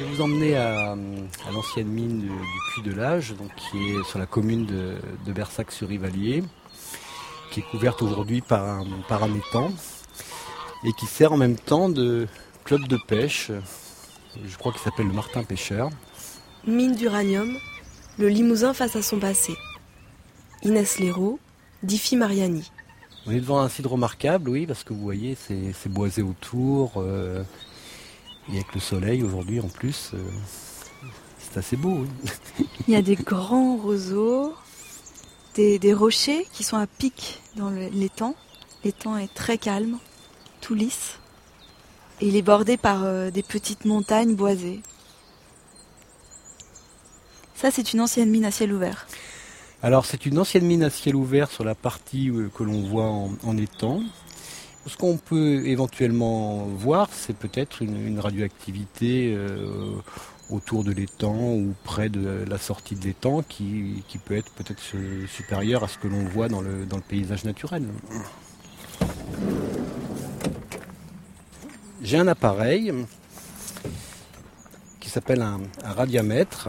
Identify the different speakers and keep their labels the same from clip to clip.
Speaker 1: Je vais vous emmener à, l'ancienne mine du, Puy de l'Âge, donc qui est sur la commune de, Bersac-sur-Rivalier, qui est couverte aujourd'hui par un, par un étang et qui sert en même temps de club de pêche. Je crois qu'il s'appelle le Martin Pêcheur.
Speaker 2: Mine d'uranium, le Limousin face à son passé. Inès Léraud, Diffie Mariani.
Speaker 1: On est devant un site remarquable, oui, parce que vous voyez, c'est boisé autour. Euh, et avec le soleil aujourd'hui en plus, euh, c'est assez beau.
Speaker 2: Il y a des grands roseaux, des, rochers qui sont à pic dans l'étang. L'étang est très calme, tout lisse. Et il est bordé par euh, des petites montagnes boisées. Ça, c'est une ancienne mine à ciel ouvert.
Speaker 1: Alors, c'est une ancienne mine à ciel ouvert sur la partie euh, que l'on voit en étang. Ce qu'on peut éventuellement voir, c'est peut-être une, radioactivité euh, autour de l'étang ou près de la sortie de l'étang qui, peut être peut-être supérieure à ce que l'on voit dans le, paysage naturel. J'ai un appareil qui s'appelle un, un radiamètre.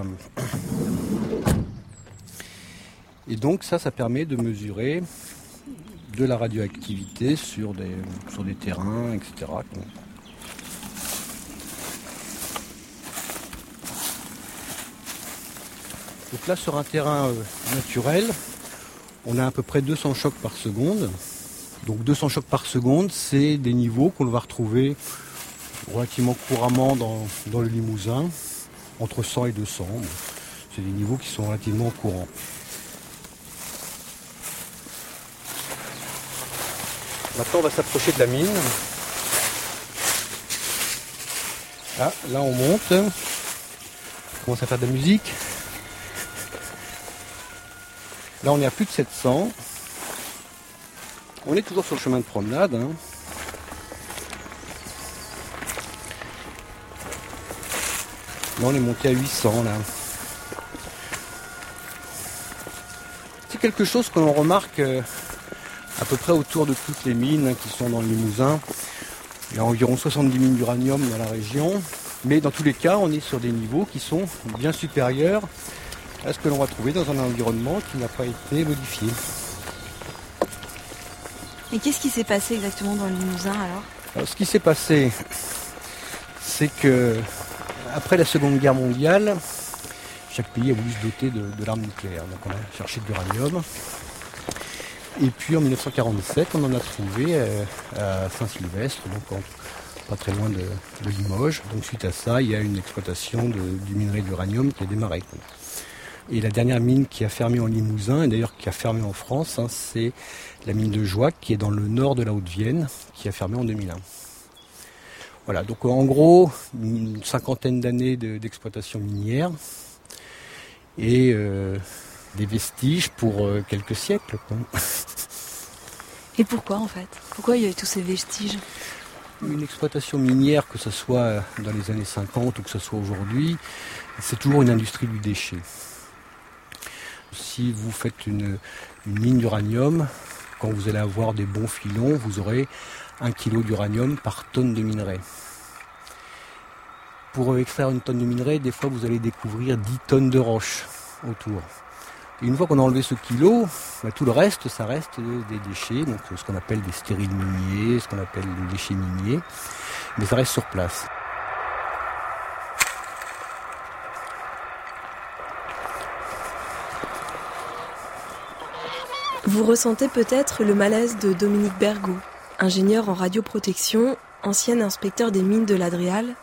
Speaker 1: Et donc ça, ça permet de mesurer de la radioactivité sur des, terrains, etc. Donc là, sur un terrain euh, naturel, on a à peu près 200 chocs par seconde. Donc 200 chocs par seconde, c'est des niveaux qu'on va retrouver relativement couramment dans, dans, le Limousin, entre 100 et 200. C'est des niveaux qui sont relativement courants. Maintenant, on va s'approcher de la mine. Ah, là, on monte. On commence à faire de la musique. Là, on est à plus de 700. On est toujours sur le chemin de promenade. Hein. Là, on est monté à 800. Là. C'est quelque chose que l'on remarque euh, à peu près autour de toutes les mines hein, qui sont dans le Limousin. Il y a environ 70 mines d'uranium dans la région. Mais dans tous les cas, on est sur des niveaux qui sont bien supérieurs à ce que l'on va trouver dans un environnement qui n'a pas été modifié.
Speaker 2: Et qu'est-ce qui s'est passé exactement dans le Limousin alors,
Speaker 1: Ce qui s'est passé, c'est que après la Seconde Guerre mondiale, chaque pays a voulu se doter de, de l'arme nucléaire. Donc on a cherché de l'uranium. Et puis en 1947, on en a trouvé euh, à Saint-Sylvestre, donc pas très loin de, Limoges. Donc suite à ça, il y a une exploitation du minerai d'uranium qui a démarré. Et la dernière mine qui a fermé en Limousin, et d'ailleurs qui a fermé en France, hein, c'est la mine de Joie qui est dans le nord de la Haute-Vienne, qui a fermé en 2001. Voilà, donc en gros, une cinquantaine d'années d'exploitation minière. Et euh, des vestiges pour euh, quelques siècles.
Speaker 2: Et pourquoi en fait? Pourquoi il y a eu tous ces vestiges?
Speaker 1: Une exploitation minière, que ce soit dans les années 50 ou que ce soit aujourd'hui, c'est toujours une industrie du déchet. Si vous faites une, mine d'uranium, quand vous allez avoir des bons filons, vous aurez un kilo d'uranium par tonne de minerai. Pour extraire une tonne de minerai, des fois vous allez découvrir 10 tonnes de roches autour une fois qu'on a enlevé ce kilo, bah, tout le reste, ça reste des déchets, donc ce qu'on appelle des stériles miniers, ce qu'on appelle des déchets miniers, mais ça reste sur place.
Speaker 2: Vous ressentez peut-être le malaise de Dominique Bergot, ingénieur en radioprotection, ancien inspecteur des mines de l'Adrial,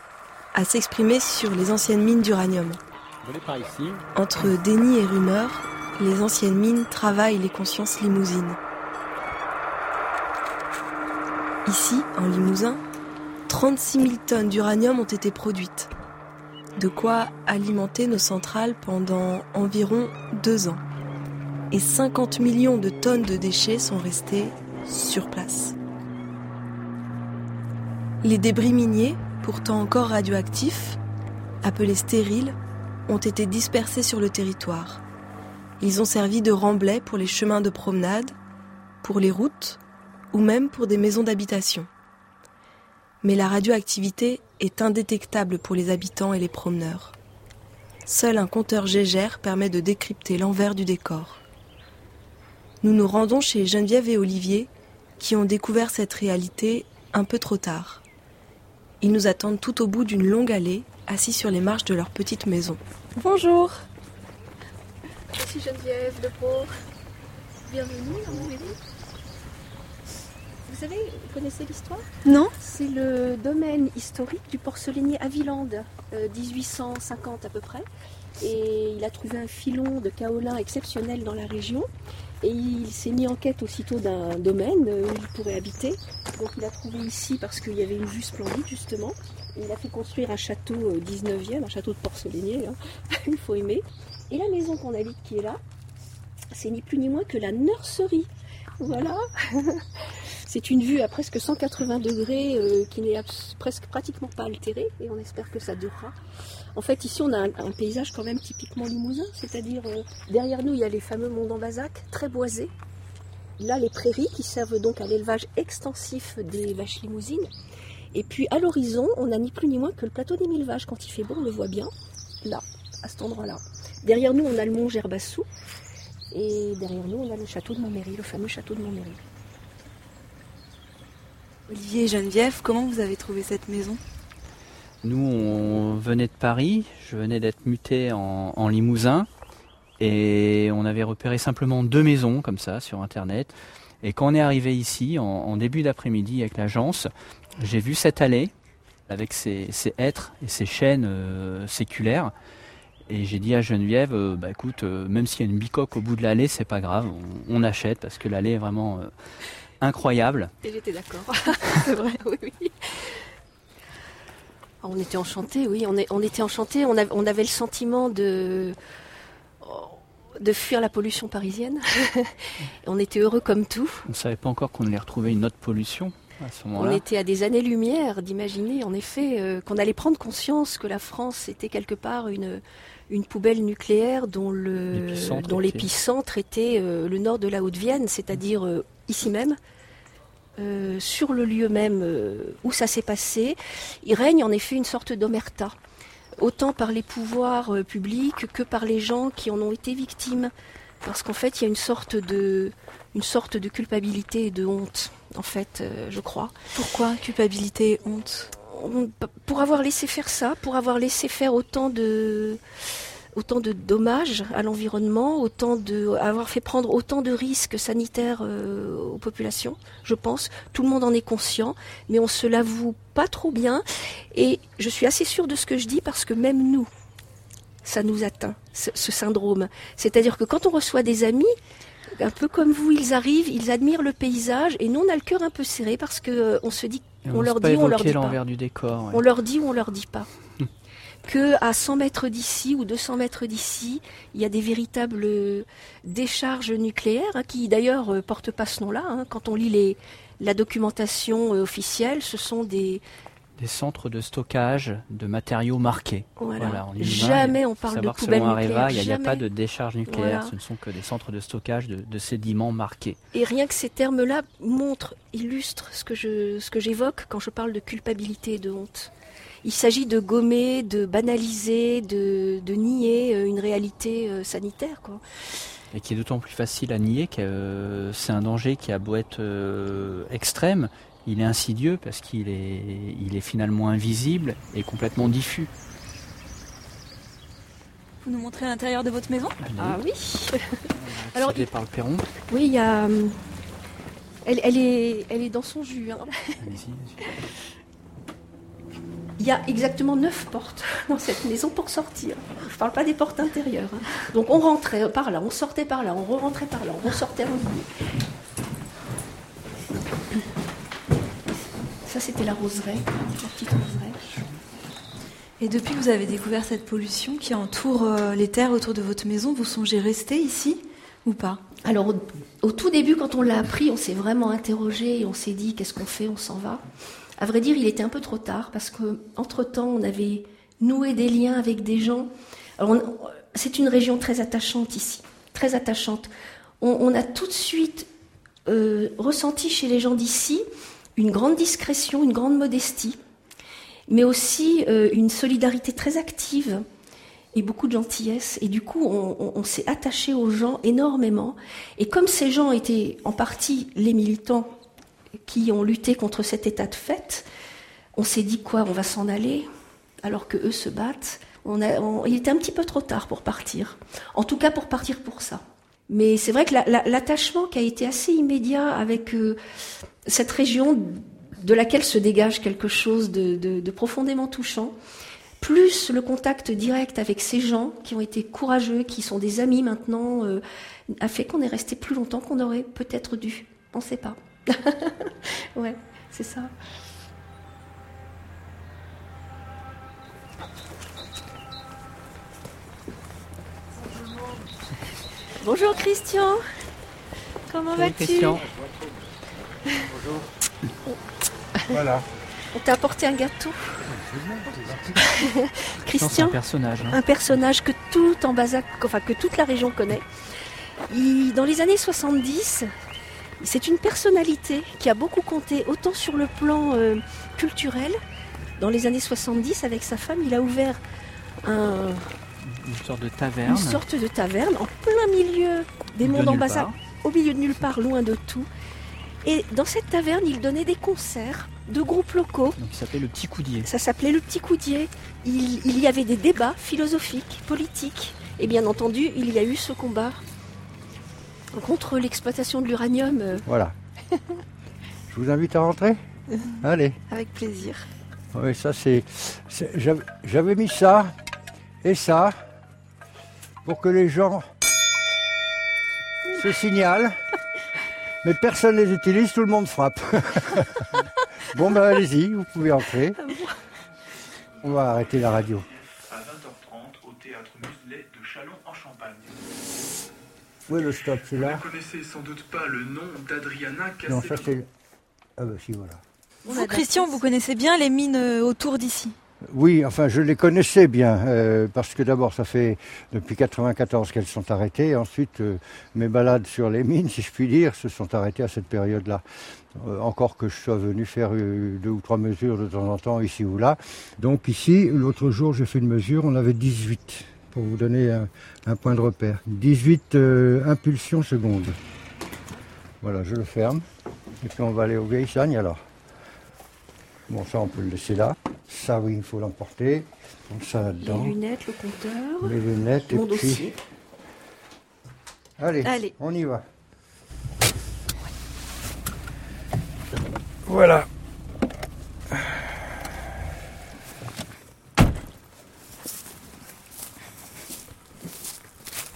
Speaker 2: à s'exprimer sur les anciennes mines d'uranium. Entre déni et rumeur, les anciennes mines travaillent les consciences limousines. Ici, en Limousin, 36 000 tonnes d'uranium ont été produites. De quoi alimenter nos centrales pendant environ deux ans. Et 50 millions de tonnes de déchets sont restés sur place. Les débris miniers, pourtant encore radioactifs, appelés stériles, ont été dispersés sur le territoire. Ils ont servi de remblai pour les chemins de promenade, pour les routes ou même pour des maisons d'habitation. Mais la radioactivité est indétectable pour les habitants et les promeneurs. Seul un compteur Gégère permet de décrypter l'envers du décor. Nous nous rendons chez Geneviève et Olivier, qui ont découvert cette réalité un peu trop tard. Ils nous attendent tout au bout d'une longue allée, assis sur les marches de leur petite maison.
Speaker 3: Bonjour Je suis Geneviève Pro. Bienvenue dans ma maison. Vous savez, vous connaissez l'histoire?
Speaker 2: Non
Speaker 3: C'est le domaine historique du porcelainier Avilande, 1850 euh, à peu près. Et il a trouvé un filon de kaolin exceptionnel dans la région. Et il s'est mis en quête aussitôt d'un domaine où il pourrait habiter. Donc il a trouvé ici parce qu'il y avait une vue splendide justement. il a fait construire un château 19e, euh, un château de porcelainier, hein. il faut aimer. Et la maison qu'on habite qui est là, c'est ni plus ni moins que la nurserie. Voilà. C'est une vue à presque 180 degrés euh, qui n'est presque pratiquement pas altérée et on espère que ça durera. En fait, ici, on a un, paysage quand même typiquement limousin, c'est-à-dire euh, derrière nous, il y a les fameux monts d'Ambazac, très boisés. Là, les prairies qui servent donc à l'élevage extensif des vaches limousines. Et puis à l'horizon, on n'a ni plus ni moins que le plateau des mille vaches. Quand il fait beau, on le voit bien, là, à cet endroit-là. Derrière nous, on a le mont Gerbassou. Et derrière nous, on a le château de Montméry, le fameux château de Montméry.
Speaker 2: Olivier et Geneviève, comment vous avez trouvé cette maison?
Speaker 4: Nous, on venait de Paris, je venais d'être muté en, Limousin, et on avait repéré simplement deux maisons comme ça sur Internet. Et quand on est arrivé ici, en, début d'après-midi avec l'agence, j'ai vu cette allée avec ses, hêtres et ses chaînes euh, séculaires. Et j'ai dit à Geneviève, euh, bah écoute, euh, même s'il y a une bicoque au bout de l'allée, c'est pas grave, on, achète parce que l'allée est vraiment incroyable.
Speaker 3: Et j'étais d'accord. c'est vrai, oui, oui. Ah, on était enchantés, oui, on, est, on était enchantés. On, on, avait le sentiment de, de fuir la pollution parisienne. on était heureux comme tout.
Speaker 4: On ne savait pas encore qu'on allait retrouver une autre pollution. À ce
Speaker 3: on était à des années-lumière d'imaginer en effet euh, qu'on allait prendre conscience que la France était quelque part une, une poubelle nucléaire dont l'épicentre était, euh, le nord de la Haute-Vienne, c'est-à-dire euh, ici même, euh, sur le lieu même euh, où ça s'est passé, il règne en effet une sorte d'omerta, autant par les pouvoirs euh, publics que par les gens qui en ont été victimes. Parce qu'en fait, il y a une sorte de, une sorte de culpabilité et de honte, en fait, je crois.
Speaker 2: Pourquoi culpabilité et honte?
Speaker 3: Pour avoir laissé faire ça, pour avoir laissé faire autant de dommages à l'environnement, autant de avoir fait prendre autant de risques sanitaires euh, aux populations, je pense. Tout le monde en est conscient, mais on se l'avoue pas trop bien. Et je suis assez sûre de ce que je dis parce que même nous, ça nous atteint, ce, syndrome. C'est-à-dire que quand on reçoit des amis, un peu comme vous, ils arrivent, ils admirent le paysage, et nous on a le cœur un peu serré parce que euh, on se dit,
Speaker 4: on, leur dit, on leur dit pas. Du décor,
Speaker 3: On leur dit ou on leur dit pas que à 100 mètres d'ici ou 200 mètres d'ici, il y a des véritables décharges nucléaires hein, qui d'ailleurs euh, portent pas ce nom-là. Hein. Quand on lit les, la documentation euh, officielle, ce sont des
Speaker 4: des centres de stockage de matériaux marqués.
Speaker 3: Voilà. Jamais on parle de poubelles nucléaires.
Speaker 4: Il n'y a, pas de décharge nucléaire. Ce ne sont que des centres de stockage de, sédiments marqués.
Speaker 3: Et rien que ces termes-là montrent, illustrent ce que je, ce que j'évoque quand je parle de culpabilité et de honte. Il s'agit de gommer, de banaliser, de, nier euh, une réalité euh, sanitaire. Quoi.
Speaker 4: Et qui est d'autant plus facile à nier que euh, c'est un danger qui a beau être extrême, il est insidieux parce qu'il est, il est finalement invisible et complètement diffus.
Speaker 2: Vous nous montrez l'intérieur de votre maison?
Speaker 3: Ah oui.
Speaker 4: Alors, il... par le perron.
Speaker 3: Oui, il y a. Elle, elle, est, elle est dans son jus. Hein. Il y a exactement neuf portes dans cette maison pour sortir. Je ne parle pas des portes intérieures. Hein. Donc on rentrait par là, on sortait par là, on re-rentrait par là, on ressortait en ligne. Ça, c'était la roseraie, la petite roseraie.
Speaker 2: Et depuis que vous avez découvert cette pollution qui entoure euh, les terres autour de votre maison, vous songez rester ici ou pas?
Speaker 3: Alors, au, tout début, quand on l'a appris, on s'est vraiment interrogé et on s'est dit qu'est-ce qu'on fait, on s'en va. À vrai dire, il était un peu trop tard parce qu'entre temps, on avait noué des liens avec des gens. c'est une région très attachante ici, très attachante. On, a tout de suite euh, ressenti chez les gens d'ici une grande discrétion, une grande modestie. mais aussi euh, une solidarité très active et beaucoup de gentillesse. Et du coup, on, s'est attaché aux gens énormément. Et comme ces gens étaient en partie les militants qui ont lutté contre cet état de fait, on s'est dit quoi, on va s'en aller alors que eux se battent. Il était un petit peu trop tard pour partir. En tout cas, pour partir pour ça. Mais c'est vrai que l'attachement qui a été assez immédiat avec euh, cette région de laquelle se dégage quelque chose de, profondément touchant, plus le contact direct avec ces gens qui ont été courageux, qui sont des amis maintenant, euh, a fait qu'on est resté plus longtemps qu'on aurait peut-être dû. On ne sait pas. ouais, c'est ça. Bonjour Christian. Comment vas-tu Christian. Bonjour. Voilà. On t'a apporté un gâteau. Christian,
Speaker 4: un personnage. Hein.
Speaker 3: Un personnage que tout en Bazac, enfin que toute la région connaît. dans les années 70, c'est une personnalité qui a beaucoup compté, autant sur le plan euh, culturel. Dans les années 70, avec sa femme, il a ouvert un,
Speaker 4: une sorte de taverne. Une
Speaker 3: sorte de taverne en plein milieu des monts d'Ambassade, au milieu de nulle part, loin de tout. Et dans cette taverne, il donnait des concerts de groupes locaux.
Speaker 4: Donc, ça s'appelait le Petit Coudier.
Speaker 3: Ça s'appelait le Petit Coudier. Il, il, y avait des débats philosophiques, politiques. Et bien entendu, il y a eu ce combat contre l'exploitation de l'uranium.
Speaker 5: Voilà. Je vous invite à rentrer Allez.
Speaker 3: Avec plaisir.
Speaker 5: Oui, ça c'est. J'avais mis ça et ça pour que les gens se signalent. Mais personne ne les utilise, tout le monde frappe. bon ben allez-y, vous pouvez entrer. On va arrêter la radio. À 20h30 au théâtre Muselet de Chalon en Champagne. Où est le stop C'est là Vous ne connaissez sans doute pas le nom d'Adriana. Non, ça c'est. Ah ben si, voilà.
Speaker 2: Vous, Christian, vous connaissez bien les mines euh, autour d'ici
Speaker 5: oui, enfin, je les connaissais bien, euh, parce que d'abord, ça fait depuis 94 qu'elles sont arrêtées. Ensuite, euh, mes balades sur les mines, si je puis dire, se sont arrêtées à cette période-là. Euh, encore que je sois venu faire deux ou trois mesures de temps en temps, ici ou là. Donc ici, l'autre jour, j'ai fait une mesure, on avait 18, pour vous donner un, point de repère. 18 impulsions secondes. Voilà, je le ferme. Et puis on va aller au vieilles alors. Bon, ça, on peut le laisser là. Ça, oui, il faut l'emporter. Donc ça là-dedans.
Speaker 3: Les lunettes, le compteur.
Speaker 5: Les lunettes,
Speaker 3: mon et dossier.
Speaker 5: Allez, Allez, on y va. Voilà.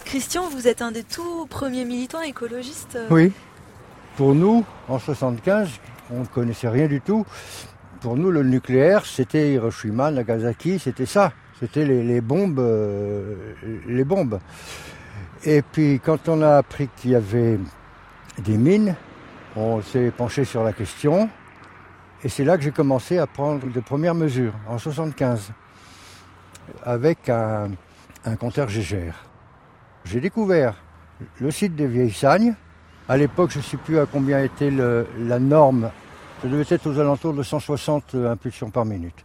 Speaker 2: Christian, vous êtes un des tout premiers militants écologistes.
Speaker 5: Oui. Pour nous, en 75, on ne connaissait rien du tout pour nous, le nucléaire, c'était Hiroshima, Nagasaki, c'était ça. C'était les, bombes, euh, les bombes. Et puis, quand on a appris qu'il y avait des mines, on s'est penché sur la question. Et c'est là que j'ai commencé à prendre de premières mesures, en 75, avec un, compteur Gégère. J'ai découvert le site des Vieilles Sagnes. À l'époque, je ne sais plus à combien était la norme ça devait être aux alentours de 160 euh, impulsions par minute.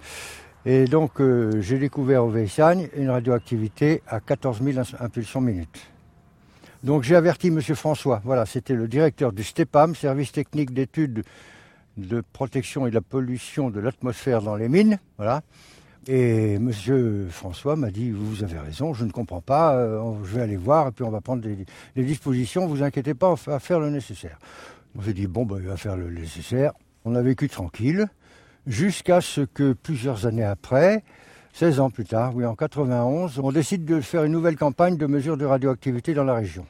Speaker 5: Et donc euh, j'ai découvert au Veissagne une radioactivité à 14 000 impulsions minute. Donc j'ai averti M. François, voilà, c'était le directeur du STEPAM, service technique d'études de protection et de la pollution de l'atmosphère dans les mines. Voilà. Et M. François m'a dit, vous avez raison, je ne comprends pas, euh, je vais aller voir et puis on va prendre des, dispositions, vous inquiétez pas, on va faire le nécessaire. S'est dit, bon, ben, il va faire le nécessaire. On a vécu tranquille jusqu'à ce que plusieurs années après, 16 ans plus tard, oui en 91, on décide de faire une nouvelle campagne de mesure de radioactivité dans la région.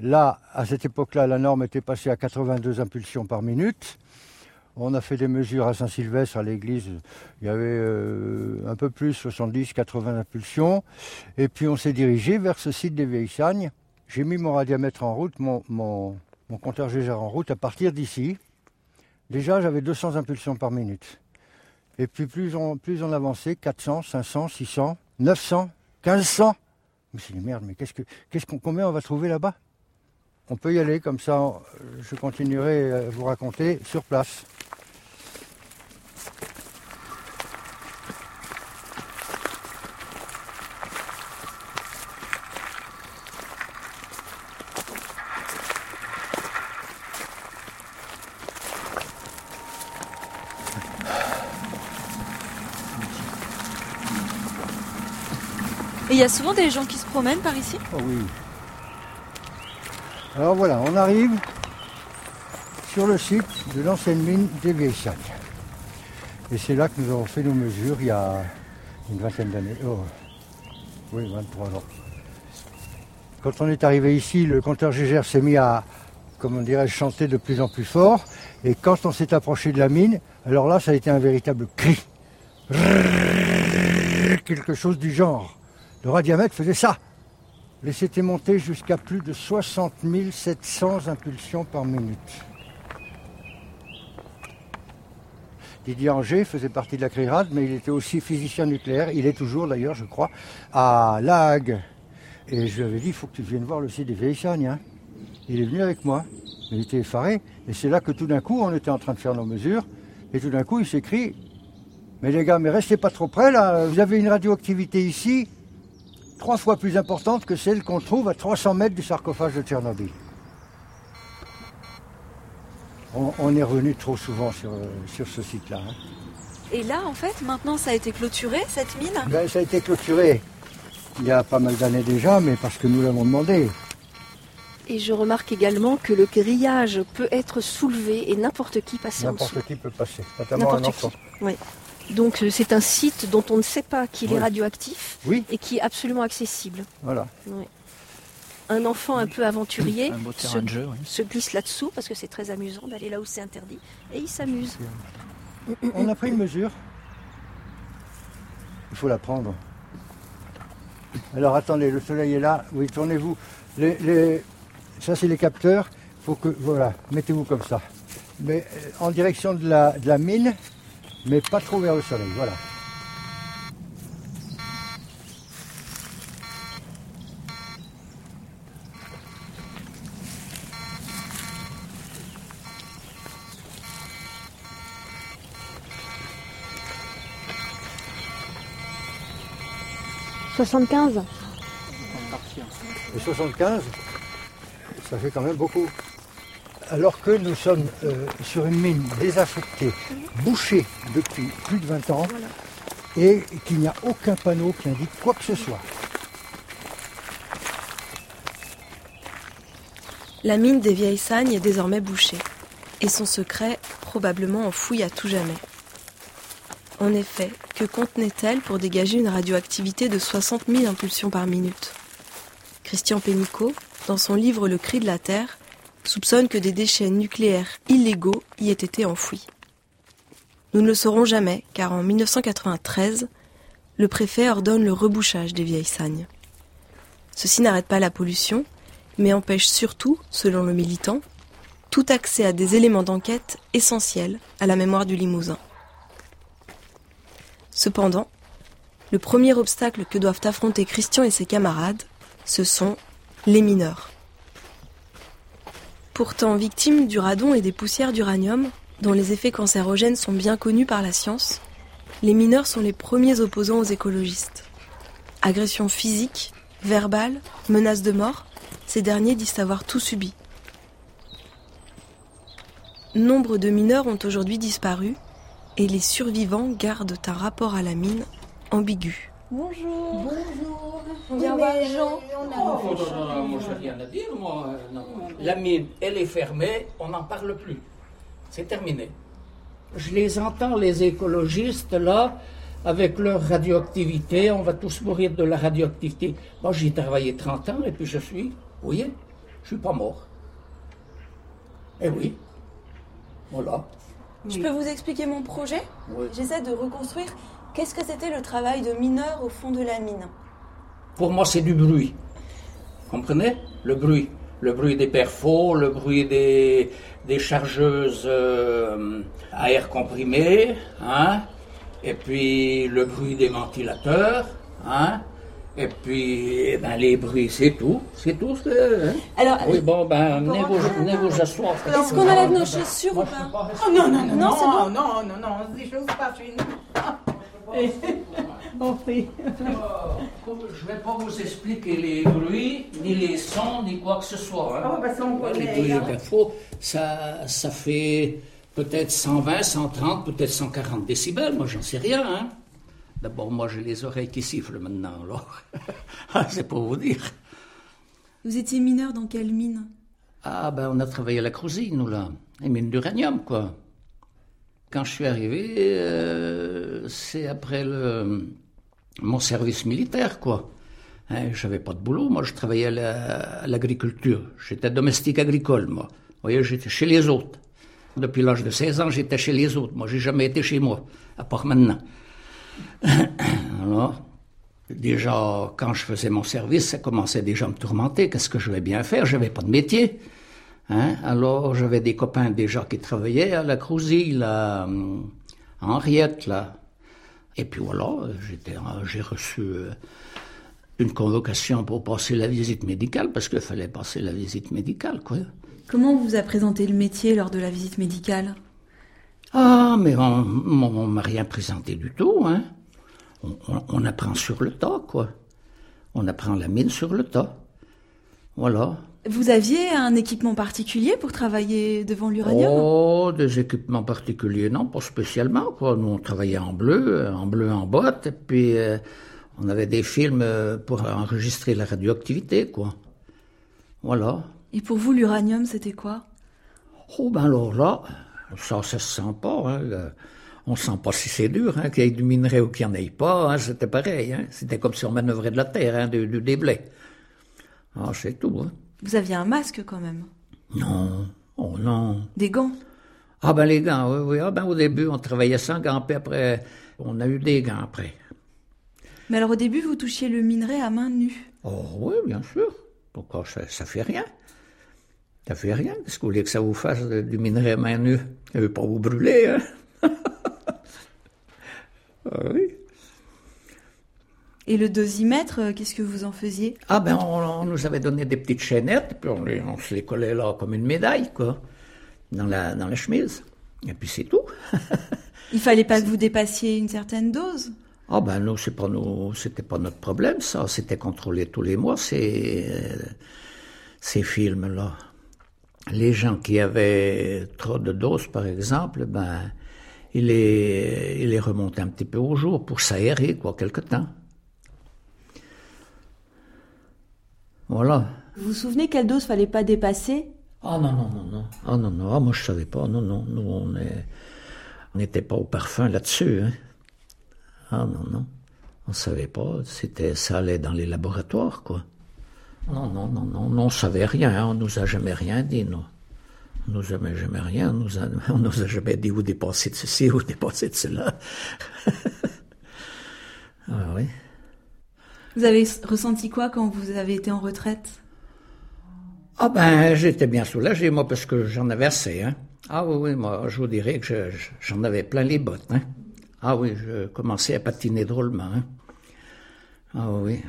Speaker 5: Là, à cette époque-là, la norme était passée à 82 impulsions par minute. On a fait des mesures à Saint-Sylvestre, à l'église, il y avait euh, un peu plus, 70, 80 impulsions. Et puis on s'est dirigé vers ce site des Vieilles Sagnes. J'ai mis mon radiamètre en route, mon compteur Gégère en route à partir d'ici. Déjà, j'avais 200 impulsions par minute. Et puis plus on, plus on avançait, 400, 500, 600, 900, 1500. Je me suis dit, merde, mais qu'est-ce que, qu'on, combien on va trouver là-bas? On peut y aller, comme ça, je continuerai à vous raconter sur place.
Speaker 6: Il y a souvent des gens qui se promènent par ici?
Speaker 5: Oh oui. Alors voilà, on arrive sur le site de l'ancienne mine des Vieilles. Et c'est là que nous avons fait nos mesures il y a une vingtaine d'années. Oh, oui, 23 ans. Quand on est arrivé ici, le compteur Gégère s'est mis à, comment dirais-je, chanter de plus en plus fort. Et quand on s'est approché de la mine, alors là, ça a été un véritable cri. Quelque chose du genre. Le radiamètre faisait ça. Et c'était monté jusqu'à plus de 60 700 impulsions par minute. Didier Anger faisait partie de la CRIRAD, mais il était aussi physicien nucléaire. Il est toujours d'ailleurs, je crois, à La. Et je lui avais dit, il faut que tu viennes voir le site des Vieilles Sagnes. Il est venu avec moi. Il était effaré. Et c'est là que tout d'un coup, on était en train de faire nos mesures. Et tout d'un coup, il s'écrit, mais les gars, mais restez pas trop près là. Vous avez une radioactivité ici, trois fois plus importante que celle qu'on trouve à 300 mètres du sarcophage de Tchernobyl on, est revenu trop souvent sur, euh, sur ce site-là. Hein.
Speaker 6: Et là, en fait, maintenant, ça a été clôturé, cette mine?
Speaker 5: Ben, Ça a été clôturé il y a pas mal d'années déjà, mais parce que nous l'avons demandé.
Speaker 3: Et je remarque également que le grillage peut être soulevé et n'importe qui passe
Speaker 5: en dessous. N'importe qui peut passer, notamment un enfant.
Speaker 3: Oui. Donc euh, c'est un site dont on ne sait pas qu'il est radioactif
Speaker 5: oui.
Speaker 3: et qui est absolument accessible.
Speaker 5: Voilà
Speaker 3: un enfant un peu aventurier
Speaker 4: se,
Speaker 3: glisse là-dessous parce que c'est très amusant d'aller là où c'est interdit et il s'amuse.
Speaker 5: On a pris une mesure. Il faut la prendre. Alors attendez, le soleil est là. Oui, tournez-vous. Les, Ça c'est les capteurs. Faut que voilà, mettez-vous comme ça. Mais euh, en direction de la, de la mine, mais pas trop vers le soleil. Voilà.
Speaker 3: 75
Speaker 5: Et 75, ça fait quand même beaucoup. Alors que nous sommes euh, sur une mine désaffectée, bouchée depuis plus de 20 ans, et qu'il n'y a aucun panneau qui indique quoi que ce soit.
Speaker 2: La mine des vieilles sagnes est désormais bouchée, et son secret probablement enfoui à tout jamais. En effet, que contenait-elle pour dégager une radioactivité de 60 000 impulsions par minute? Christian Pénicaud, dans son livre Le cri de la Terre, soupçonne que des déchets nucléaires illégaux y aient été enfouis. Nous ne le saurons jamais, car en 1993, le préfet ordonne le rebouchage des vieilles sagnes. Ceci n'arrête pas la pollution, mais empêche surtout, selon le militant, tout accès à des éléments d'enquête essentiels à la mémoire du Limousin. Cependant, le premier obstacle que doivent affronter Christian et ses camarades, ce sont les mineurs. Pourtant victimes du radon et des poussières d'uranium, dont les effets cancérogènes sont bien connus par la science, les mineurs sont les premiers opposants aux écologistes. Agressions physiques, verbales, menaces de mort, ces derniers disent avoir tout subi. Nombre de mineurs ont aujourd'hui disparu et les survivants gardent un rapport à la mine ambigu.
Speaker 7: Bonjour.
Speaker 3: Bonjour.
Speaker 7: On vient voir Jean. Oh, non, non, moi j'ai rien à dire, moi. La mine, elle est fermée, on n'en parle plus. C'est terminé. Je les entends, les écologistes, là, avec leur radioactivité, on va tous mourir de la radioactivité. Moi, j'ai travaillé 30 ans et puis je suis, vous voyez, je suis pas mort. Eh oui. Voilà.
Speaker 6: Je peux vous expliquer mon projet? J'essaie de reconstruire Qu'est-ce que c'était le travail de mineur au fond de la mine
Speaker 7: Pour moi, c'est du bruit. Vous comprenez Le bruit. Le bruit des perfos, le bruit des, des chargeuses euh, à air comprimé, hein et puis le bruit des ventilateurs, hein et puis, eh ben, les bruits, c'est tout. c'est tout. Hein.
Speaker 6: Alors,
Speaker 7: oui bon, ben mettez vos venez vous.
Speaker 6: Est-ce qu'on enlève nos chaussures ou pas,
Speaker 8: oh, Non, non, non, non, non, non, non, se
Speaker 7: dit. prie. Je ne vais pas vous expliquer les bruits, ni les sons, ni quoi que ce soit. Hein.
Speaker 8: Oh, bah, on
Speaker 7: les bruits, hein. ça, ça fait peut-être 120, 130, peut-être 140 décibels, moi j'en sais rien. Hein. D'abord, moi, j'ai les oreilles qui sifflent maintenant, alors. Ah, c'est pour vous dire.
Speaker 6: Vous étiez mineur dans quelle mine?
Speaker 7: Ah, ben, on a travaillé à la Crousille, nous, là. Les mines d'uranium, quoi. Quand je suis arrivé, euh, c'est après le, mon service militaire, quoi. Hein, j'avais pas de boulot, moi je travaillais à l'agriculture. j'étais domestique agricole, moi. Vous voyez, j'étais chez les autres. Depuis l'âge de 16 ans, j'étais chez les autres. Moi, j'ai jamais été chez moi, à part maintenant. Alors, déjà, quand je faisais mon service, ça commençait déjà à me tourmenter. Qu'est-ce que je vais bien faire? J'avais pas de métier. Hein? Alors, j'avais des copains déjà qui travaillaient à la Crousille, là, à Henriette, là. Et puis voilà, j'étais, j'ai reçu euh, une convocation pour passer la visite médicale, parce qu'il fallait passer la visite médicale, quoi.
Speaker 6: Comment vous a présenté le métier lors de la visite médicale?
Speaker 7: Ah, mais on, ne m'a rien présenté du tout, hein. On, apprend sur le tas, quoi. On apprend la mine sur le tas. Voilà.
Speaker 6: Vous aviez un équipement particulier pour travailler devant l'uranium?
Speaker 7: Oh, des équipements particuliers, non, pas spécialement, quoi. Nous, on travaillait en bleu, en bleu en boîte, et puis... Euh, on avait des films euh, pour enregistrer la radioactivité, quoi. Voilà.
Speaker 6: Et pour vous, l'uranium, c'était quoi?
Speaker 7: Oh, ben alors là, ça, ça se sent pas. Hein. On sent pas si c'est dur, hein, qu'il y ait du minerai ou qu'il n'y en ait pas. Hein. C'était pareil. Hein. C'était comme si on manœuvrait de la terre, du, du déblai. Ah, c'est tout. Hein.
Speaker 6: Vous aviez un masque quand même
Speaker 7: Non. Oh non.
Speaker 6: Des gants
Speaker 7: Ah ben les gants, oui, oui. Ah ben au début, on travaillait sans gants, puis après, on a eu des gants après.
Speaker 6: Mais alors au début, vous touchiez le minerai à main nue
Speaker 7: Oh oui, bien sûr. Pourquoi ça, ça fait rien? Ça fait rien. Qu'est-ce que vous voulez que ça vous fasse du minerai à main nue? Ça ne veut pas vous brûler, hein? Ah, oui.
Speaker 6: Et le dosimètre, euh, qu'est-ce que vous en faisiez?
Speaker 7: Ah ben, on, nous avait donné des petites chaînettes, puis on, on, se les collait là comme une médaille, quoi, dans la, dans la chemise. Et puis c'est tout.
Speaker 6: Il fallait pas que vous dépassiez une certaine dose?
Speaker 7: Ah ben non, c'est pas nous, c'était pas notre problème, ça. C'était contrôlé tous les mois ces ces films là. Les gens qui avaient trop de doses, par exemple, ben ils les ils les remontaient un petit peu au jour pour s'aérer quoi quelque temps. Voilà.
Speaker 6: Vous vous souvenez quelle dose fallait pas dépasser?
Speaker 7: Ah non non non non. Ah non non. Ah moi je savais pas. Non non. Nous on est n'était pas au parfum là-dessus. Hein. Ah non, non. On ne savait pas. C'était, ça allait dans les laboratoires, quoi. Non, non, non, non, non on savait rien. Hein. On nous a jamais rien dit, non. On nous a jamais, jamais rien. On nous a, on nous a jamais dit où dépasser de ceci, où dépasser de cela. ah oui.
Speaker 6: Vous avez ressenti quoi quand vous avez été en retraite?
Speaker 7: Ah ben, j'étais bien soulagé, moi, parce que j'en avais assez, hein. Ah oui, oui, moi, je vous dirais que j'en avais plein les bottes, hein. Ah oui, je commençais à patiner drôlement. Hein. Ah oui.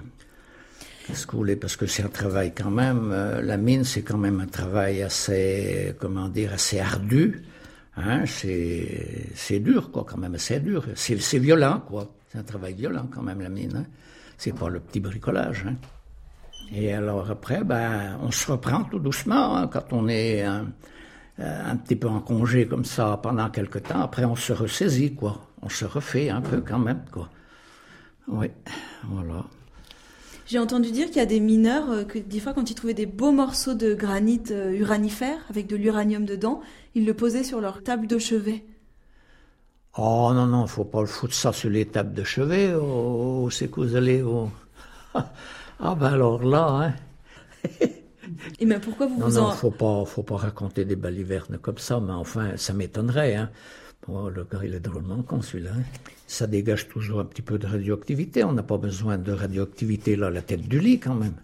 Speaker 7: Qu'est-ce que vous voulez? Parce que c'est un travail quand même. Euh, la mine, c'est quand même un travail assez, comment dire, assez ardu. C'est, dur, quoi, quand même, assez dur. C'est, violent, quoi. C'est un travail violent, quand même, la mine. C'est pas le petit bricolage. Hein. Et alors après, ben, on se reprend tout doucement hein, quand on est un, un petit peu en congé comme ça pendant quelque temps. Après, on se ressaisit, quoi on se refait un peu quand même, quoi. Oui, voilà.
Speaker 6: J'ai entendu dire qu'il y a des mineurs euh, que des fois, quand ils trouvaient des beaux morceaux de granit euh, uranifère avec de l'uranium dedans, ils le posaient sur leur table de chevet.
Speaker 7: Oh non, non, faut pas le foutre ça sur les tables de chevet. Oh, oh c'est que vous allez. Oh. ah ben alors là, hein.
Speaker 6: Et mais pourquoi vous
Speaker 7: non,
Speaker 6: vous
Speaker 7: non, en... faut pas, faut pas raconter des balivernes comme ça, mais enfin, ça m'étonnerait, hein. Oh, le gars, il est drôlement con, celui-là. Hein. Ça dégage toujours un petit peu de radioactivité. On n'a pas besoin de radioactivité là, la tête du lit, quand même.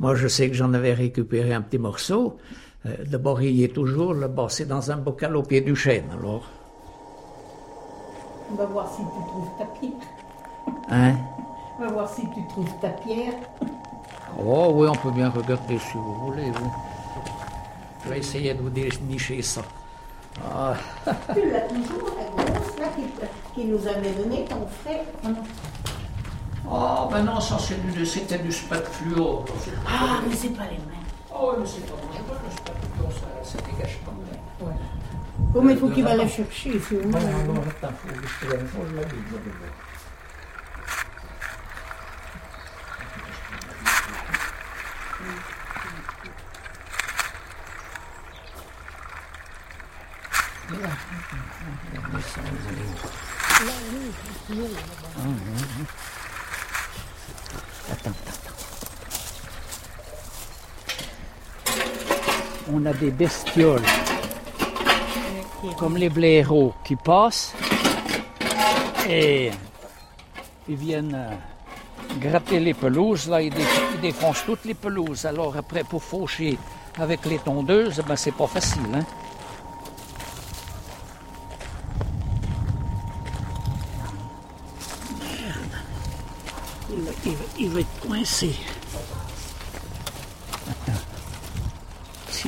Speaker 7: Moi, je sais que j'en avais récupéré un petit morceau. Euh, D'abord, il y est toujours, le c'est dans un bocal au pied du chêne, alors.
Speaker 8: On va voir si tu trouves ta pierre.
Speaker 7: Hein?
Speaker 8: On va voir si tu trouves ta pierre.
Speaker 7: Oh oui, on peut bien regarder si vous voulez. Oui. Je vais essayer de vous dénicher ça.
Speaker 8: Ah. Tu l'as toujours, la grosse, là, qui, nous avait donné ton frère.
Speaker 7: Oh, ben non, ça c'était du spat fluo.
Speaker 8: Ah, mais c'est pas les mêmes.
Speaker 7: Oh, mais c'est pas bon. le spat fluo, ça, ça dégage pas.
Speaker 8: Ouais. Oh, mais il faut qu'il va la chercher,
Speaker 7: il faut. Attends, attends, attends. On a des bestioles comme les blaireaux qui passent et ils viennent euh, gratter les pelouses. Là, ils, défoncent toutes les pelouses. Alors après, pour faucher avec les tondeuses, ben, c'est pas facile. Hein? Il, va, être coincé. Attends.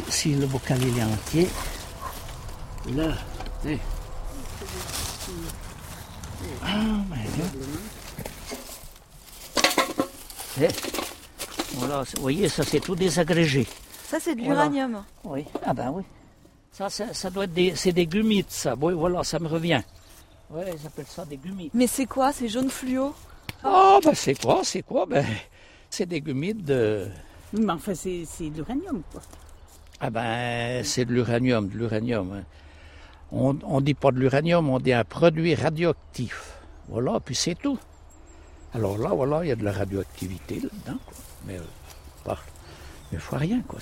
Speaker 7: Si, le bocal est entier, là, hein. Ah, ben eh, Voilà, vous voyez, ça c'est tout désagrégé.
Speaker 6: Ça c'est de l'uranium.
Speaker 7: Oui, ah ben oui. Ça, ça, doit être des, c'est des gumites, ça. Oui, voilà, ça me revient. Oui, ils appellent ça des gumites.
Speaker 6: Mais c'est quoi, ces jaunes fluo
Speaker 7: Ah, ben c'est quoi, c'est quoi? Ben, c'est des gumites de...
Speaker 8: Mais enfin, c'est, de l'uranium, quoi.
Speaker 7: Ah ben, c'est de l'uranium, de l'uranium. Hein. On ne dit pas de l'uranium, on dit un produit radioactif. Voilà, puis c'est tout. Alors là, voilà, il y a de la radioactivité là-dedans, mais euh, il ne faut rien, quoi.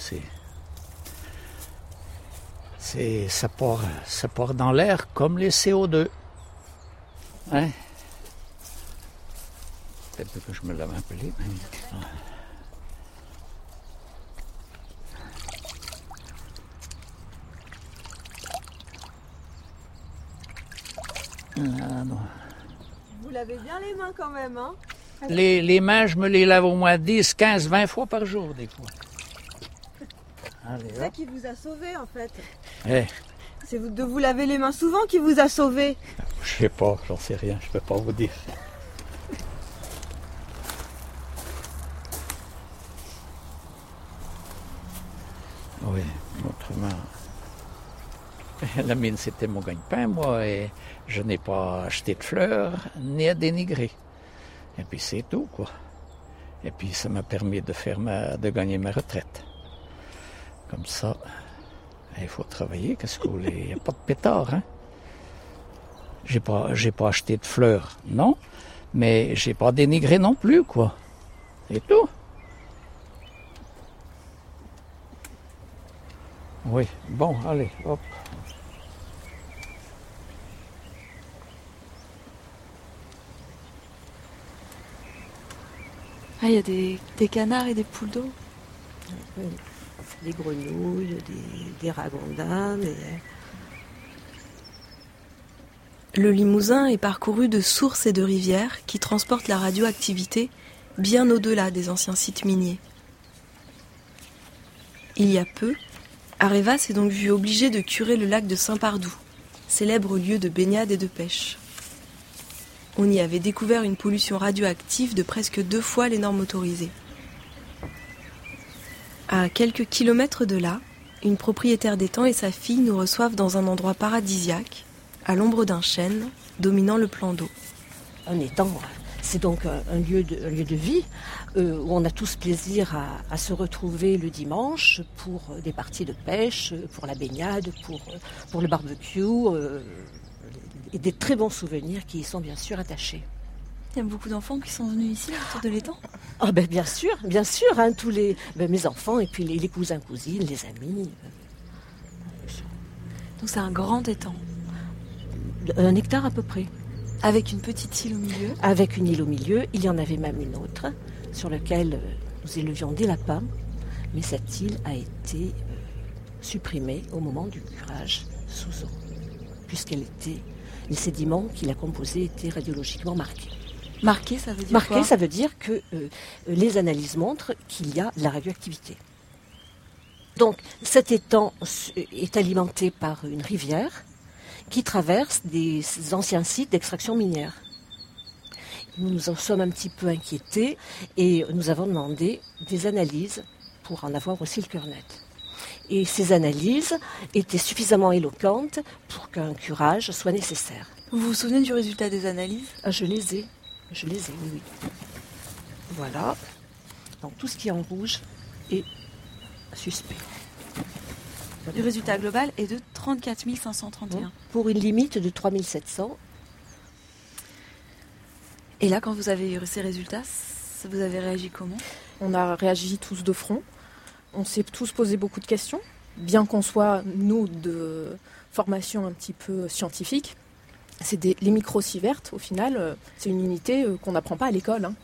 Speaker 7: C'est, ça part, ça dans l'air comme les CO2. Hein? Peut-être que je me l'avais appelé.
Speaker 6: Ah, Vous lavez bien les mains quand même, hein?
Speaker 7: Les, mains, je me les lave au moins 10, 15, 20 fois par jour, des fois.
Speaker 6: C'est ça qui vous a sauvé, en fait.
Speaker 7: Eh.
Speaker 6: C'est de vous laver les mains souvent qui vous a sauvé.
Speaker 7: Je sais pas, j'en sais rien, je peux pas vous dire. Oui, autrement. La mine, c'était mon gagne-pain, moi, et je n'ai pas acheté de fleurs, ni à dénigrer. Et puis c'est tout, quoi. Et puis ça m'a permis de, gagner ma retraite. Comme ça, il faut travailler, qu'est-ce que vous voulez? Il n'y a pas de pétard, hein? J'ai pas, pas acheté de fleurs, non, mais j'ai pas dénigré non plus, quoi. C'est tout. Oui, bon, allez, hop.
Speaker 6: Ah, il y a des, canards et des poules d'eau
Speaker 8: Des grenouilles, des, ragondins.
Speaker 2: Le Limousin est parcouru de sources et de rivières qui transportent la radioactivité bien au-delà des anciens sites miniers. Il y a peu, Areva s'est donc vu obligé de curer le lac de Saint-Pardoux, célèbre lieu de baignade et de pêche on y avait découvert une pollution radioactive de presque deux fois les normes autorisées. À quelques kilomètres de là, une propriétaire d'étang et sa fille nous reçoivent dans un endroit paradisiaque, à l'ombre d'un chêne, dominant le plan d'eau.
Speaker 8: Un étang, c'est donc un lieu de, vie euh, où on a tous plaisir à, se retrouver le dimanche pour des parties de pêche, pour la baignade, pour, pour le barbecue. Euh, et des très bons souvenirs qui y sont bien sûr attachés.
Speaker 6: Il y a beaucoup d'enfants qui sont venus ici autour de l'étang
Speaker 8: Ah ben bien sûr, bien sûr, hein, tous les ben, mes enfants et puis les, cousins, cousines, les amis.
Speaker 6: Donc c'est un grand étang.
Speaker 8: Un hectare à peu près.
Speaker 6: Avec une petite île au milieu
Speaker 8: Avec une île au milieu, il y en avait même une autre sur laquelle euh, nous élevions des lapins, mais cette île a été euh, supprimée au moment du curage sous eau, puisqu'elle était les sédiments qu'il a composés étaient radiologiquement marqués.
Speaker 6: Marqué, ça veut dire
Speaker 8: Marqué, ça veut dire que euh, les analyses montrent qu'il y a de la radioactivité. Donc cet étang est alimenté par une rivière qui traverse des anciens sites d'extraction minière. Nous nous en sommes un petit peu inquiétés et nous avons demandé des analyses pour en avoir aussi le cœur net. Et ces analyses étaient suffisamment éloquentes pour qu'un curage soit nécessaire.
Speaker 6: Vous vous souvenez du résultat des analyses?
Speaker 8: Ah, Je les ai. Je les ai, oui, Voilà. Donc tout ce qui est en rouge est suspect.
Speaker 6: Le résultat global est de 34 531.
Speaker 8: Pour une limite de 3700.
Speaker 6: Et là, quand vous avez eu ces résultats, vous avez réagi comment?
Speaker 9: On a réagi tous de front. On s'est tous posé beaucoup de questions, bien qu'on soit, nous, de formation un petit peu scientifique. C'est les vertes, au final, euh, c'est une unité euh, qu'on n'apprend pas à l'école. Hein.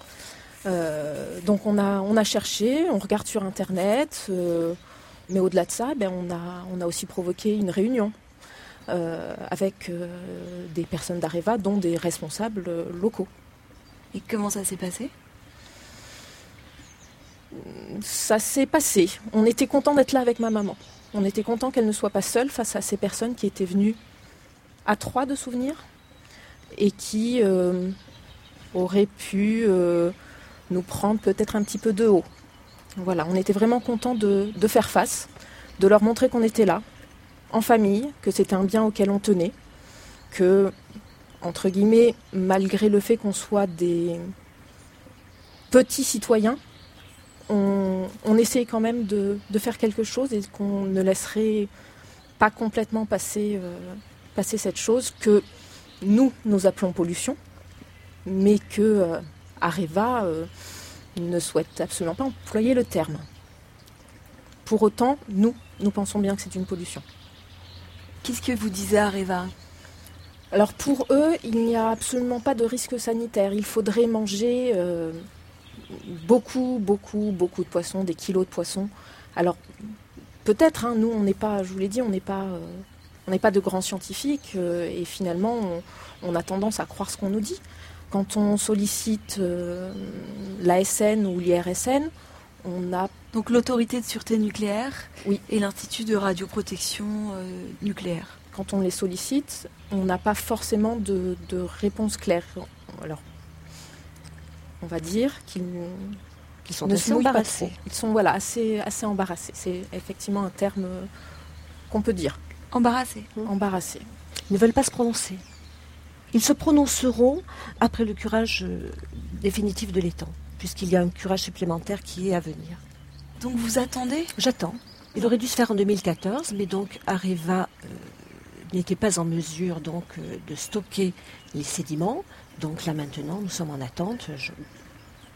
Speaker 9: Euh, donc on a, cherché, on regarde sur Internet, mais au-delà de ça, ben, on, a, on a aussi provoqué une réunion avec des personnes d'Areva, dont des responsables locaux.
Speaker 6: Et comment ça s'est passé?
Speaker 9: Ça s'est passé. On était content d'être là avec ma maman. On était content qu'elle ne soit pas seule face à ces personnes qui étaient venues à trois de souvenirs et qui euh, auraient pu euh, nous prendre peut-être un petit peu de haut. Voilà, on était vraiment content de, de faire face, de leur montrer qu'on était là, en famille, que c'était un bien auquel on tenait, que, entre guillemets, malgré le fait qu'on soit des petits citoyens, on, on essaye quand même de, faire quelque chose et qu'on ne laisserait pas complètement passer, euh, passer cette chose que nous, nous appelons pollution, mais que euh, Areva euh, ne souhaite absolument pas employer le terme. Pour autant, nous, nous pensons bien que c'est une pollution.
Speaker 6: Qu'est-ce que vous disiez Areva?
Speaker 9: Alors pour eux, il n'y a absolument pas de risque sanitaire. Il faudrait manger beaucoup, beaucoup, beaucoup de poissons, des kilos de poissons. Alors, peut-être, hein, nous, on n'est pas, je vous l'ai dit, on n'est pas, euh, on n'est pas de grands scientifiques euh, et finalement, on, a tendance à croire ce qu'on nous dit. Quand on sollicite euh, l'ASN ou l'IRSN, on a
Speaker 6: donc l'autorité de sûreté nucléaire
Speaker 9: oui.
Speaker 6: et l'institut de radioprotection nucléaire.
Speaker 9: Quand on les sollicite, on n'a pas forcément de, de réponse claire. Alors on va dire, qu'ils
Speaker 8: sont assez embarrassés.
Speaker 9: Ils sont voilà, assez, assez embarrassés. C'est effectivement un terme qu'on peut dire.
Speaker 6: Embarrassés.
Speaker 9: Mmh. Embarrassés.
Speaker 8: Ils ne veulent pas se prononcer. Ils se prononceront après le curage euh, définitif de l'étang, puisqu'il y a un curage supplémentaire qui est à venir.
Speaker 6: Donc vous attendez?
Speaker 8: J'attends. Il aurait dû se faire en 2014, mais donc Areva euh, n'était pas en mesure donc euh, de stocker les sédiments. Donc là maintenant, nous sommes en attente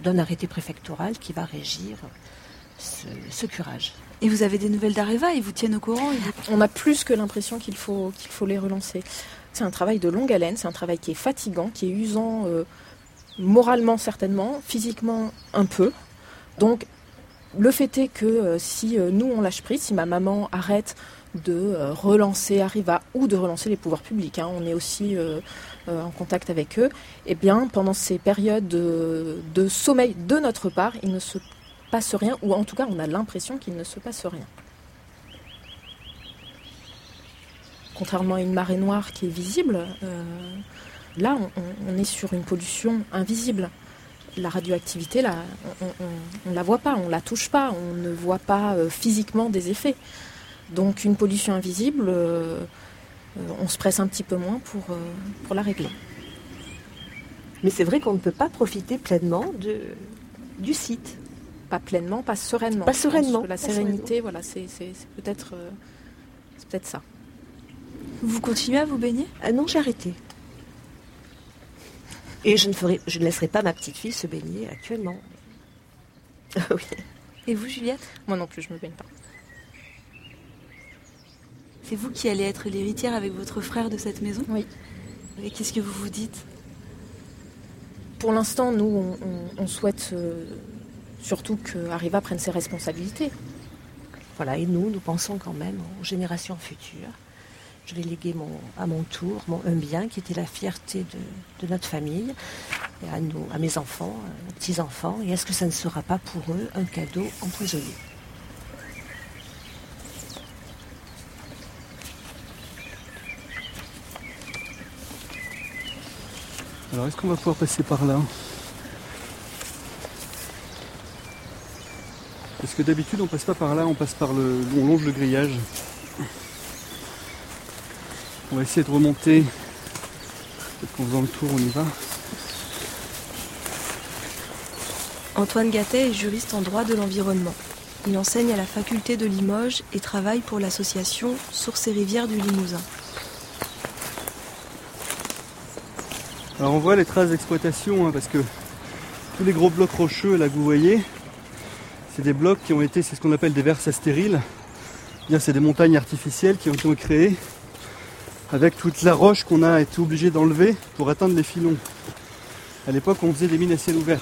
Speaker 8: d'un arrêté préfectoral qui va régir ce, curage.
Speaker 6: Et vous avez des nouvelles d'Areva Ils vous tiennent au courant
Speaker 9: On a plus que l'impression qu'il faut, qu'il faut les relancer. C'est un travail de longue haleine, c'est un travail qui est fatigant, qui est usant euh, moralement certainement, physiquement un peu. Donc le fait est que euh, si euh, nous on lâche prise, si ma maman arrête de relancer Arriva ou de relancer les pouvoirs publics, hein, on est aussi euh, en contact avec eux, eh bien, pendant ces périodes de, sommeil de notre part, il ne se passe rien, ou en tout cas, on a l'impression qu'il ne se passe rien. Contrairement à une marée noire qui est visible, euh, là, on, est sur une pollution invisible. La radioactivité, là, on ne la voit pas, on ne la touche pas, on ne voit pas euh, physiquement des effets. Donc une pollution invisible, euh, on se presse un petit peu moins pour, euh, pour la régler.
Speaker 8: Mais c'est vrai qu'on ne peut pas profiter pleinement de, du site.
Speaker 9: Pas pleinement, pas sereinement.
Speaker 8: Pas sereinement.
Speaker 9: La sérénité, voilà, c'est peut-être euh, peut ça.
Speaker 6: Vous continuez à vous baigner?
Speaker 8: Non, j'ai arrêté. Et je ne, ferai, je ne laisserai pas ma petite fille se baigner actuellement. oui.
Speaker 6: Et vous, Juliette?
Speaker 9: Moi non plus, je ne me baigne pas.
Speaker 6: C'est vous qui allez être l'héritière avec votre frère de cette maison
Speaker 9: Oui.
Speaker 6: Et qu'est-ce que vous vous dites?
Speaker 9: Pour l'instant, nous, on, souhaite euh, surtout que Arriva prenne ses responsabilités.
Speaker 8: Voilà, et nous, nous pensons quand même aux générations futures. Je vais léguer mon, à mon tour mon, un bien qui était la fierté de, notre famille, et à, nous, à mes enfants, à nos petits-enfants. Et est-ce que ça ne sera pas pour eux un cadeau empoisonné?
Speaker 10: Alors est-ce qu'on va pouvoir passer par là Parce que d'habitude on passe pas par là, on on longe le grillage. On va essayer de remonter. Peut-être qu'en faisant le tour on y va.
Speaker 2: Antoine Gattet est juriste en droit de l'environnement. Il enseigne à la faculté de Limoges et travaille pour l'association Sources et Rivières du Limousin.
Speaker 10: Alors on voit les traces d'exploitation hein, parce que tous les gros blocs rocheux là que vous voyez, c'est des blocs qui ont été, c'est ce qu'on appelle des versas stériles. C'est des montagnes artificielles qui ont été créées avec toute la roche qu'on a été obligé d'enlever pour atteindre les filons. À l'époque, on faisait des mines à ciel ouvert.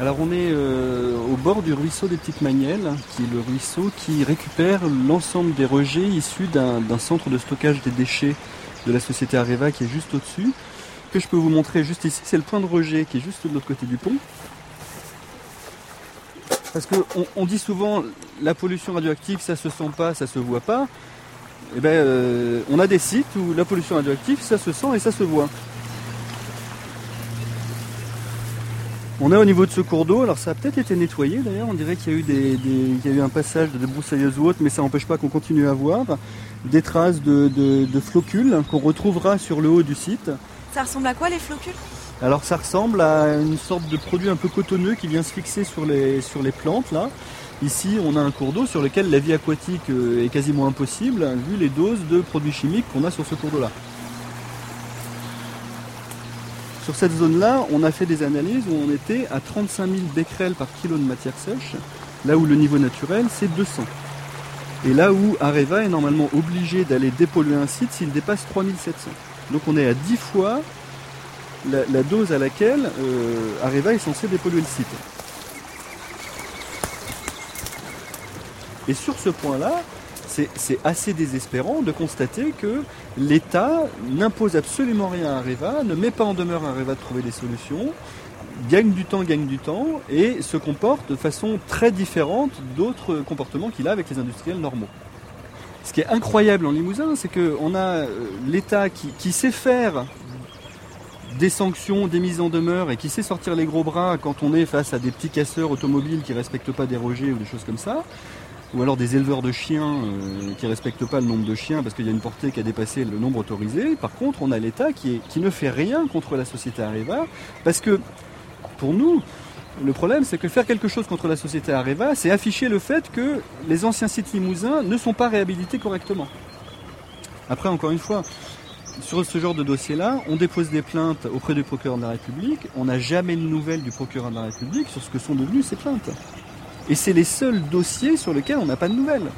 Speaker 10: Alors on est euh, au bord du ruisseau des Petites Magnelles, qui est le ruisseau qui récupère l'ensemble des rejets issus d'un centre de stockage des déchets de la société Areva qui est juste au-dessus. Que je peux vous montrer juste ici, c'est le point de rejet qui est juste de l'autre côté du pont. Parce qu'on on dit souvent la pollution radioactive ça se sent pas, ça se voit pas. Eh ben, euh, on a des sites où la pollution radioactive ça se sent et ça se voit. On est au niveau de ce cours d'eau, alors ça a peut-être été nettoyé d'ailleurs, on dirait qu'il y, a eu des, eu un passage de débroussailleuse ou autre, mais ça n'empêche pas qu'on continue à voir des traces de, flocules qu'on retrouvera sur le haut du site.
Speaker 6: Ça ressemble à quoi les flocules?
Speaker 10: Alors ça ressemble à une sorte de produit un peu cotonneux qui vient se fixer sur les, sur les plantes là. Ici on a un cours d'eau sur lequel la vie aquatique euh, est quasiment impossible vu les doses de produits chimiques qu'on a sur ce cours d'eau là. Sur cette zone-là, on a fait des analyses où on était à 35 000 becquerels par kilo de matière sèche, là où le niveau naturel c'est 200. Et là où Areva est normalement obligé d'aller dépolluer un site s'il dépasse 3700. Donc on est à 10 fois la, dose à laquelle euh, Areva est censé dépolluer le site. Et sur ce point-là, c'est assez désespérant de constater que l'État n'impose absolument rien à Areva, ne met pas en demeure à Areva de trouver des solutions, gagne du temps, gagne du temps, et se comporte de façon très différente d'autres comportements qu'il a avec les industriels normaux. Ce qui est incroyable en Limousin, c'est qu'on a euh, l'État qui, qui, sait faire des sanctions, des mises en demeure et qui sait sortir les gros bras quand on est face à des petits casseurs automobiles qui ne respectent pas des rejets ou des choses comme ça, ou alors des éleveurs de chiens euh, qui ne respectent pas le nombre de chiens parce qu'il y a une portée qui a dépassé le nombre autorisé. Par contre, on a l'État qui, qui, ne fait rien contre la société Areva parce que pour nous, le problème, c'est que faire quelque chose contre la société Areva, c'est afficher le fait que les anciens sites limousins ne sont pas réhabilités correctement. Après, encore une fois, sur ce genre de dossier-là, on dépose des plaintes auprès du procureur de la République. On n'a jamais de nouvelles du procureur de la République sur ce que sont devenues ces plaintes. Et c'est les seuls dossiers sur lesquels on n'a pas de nouvelles.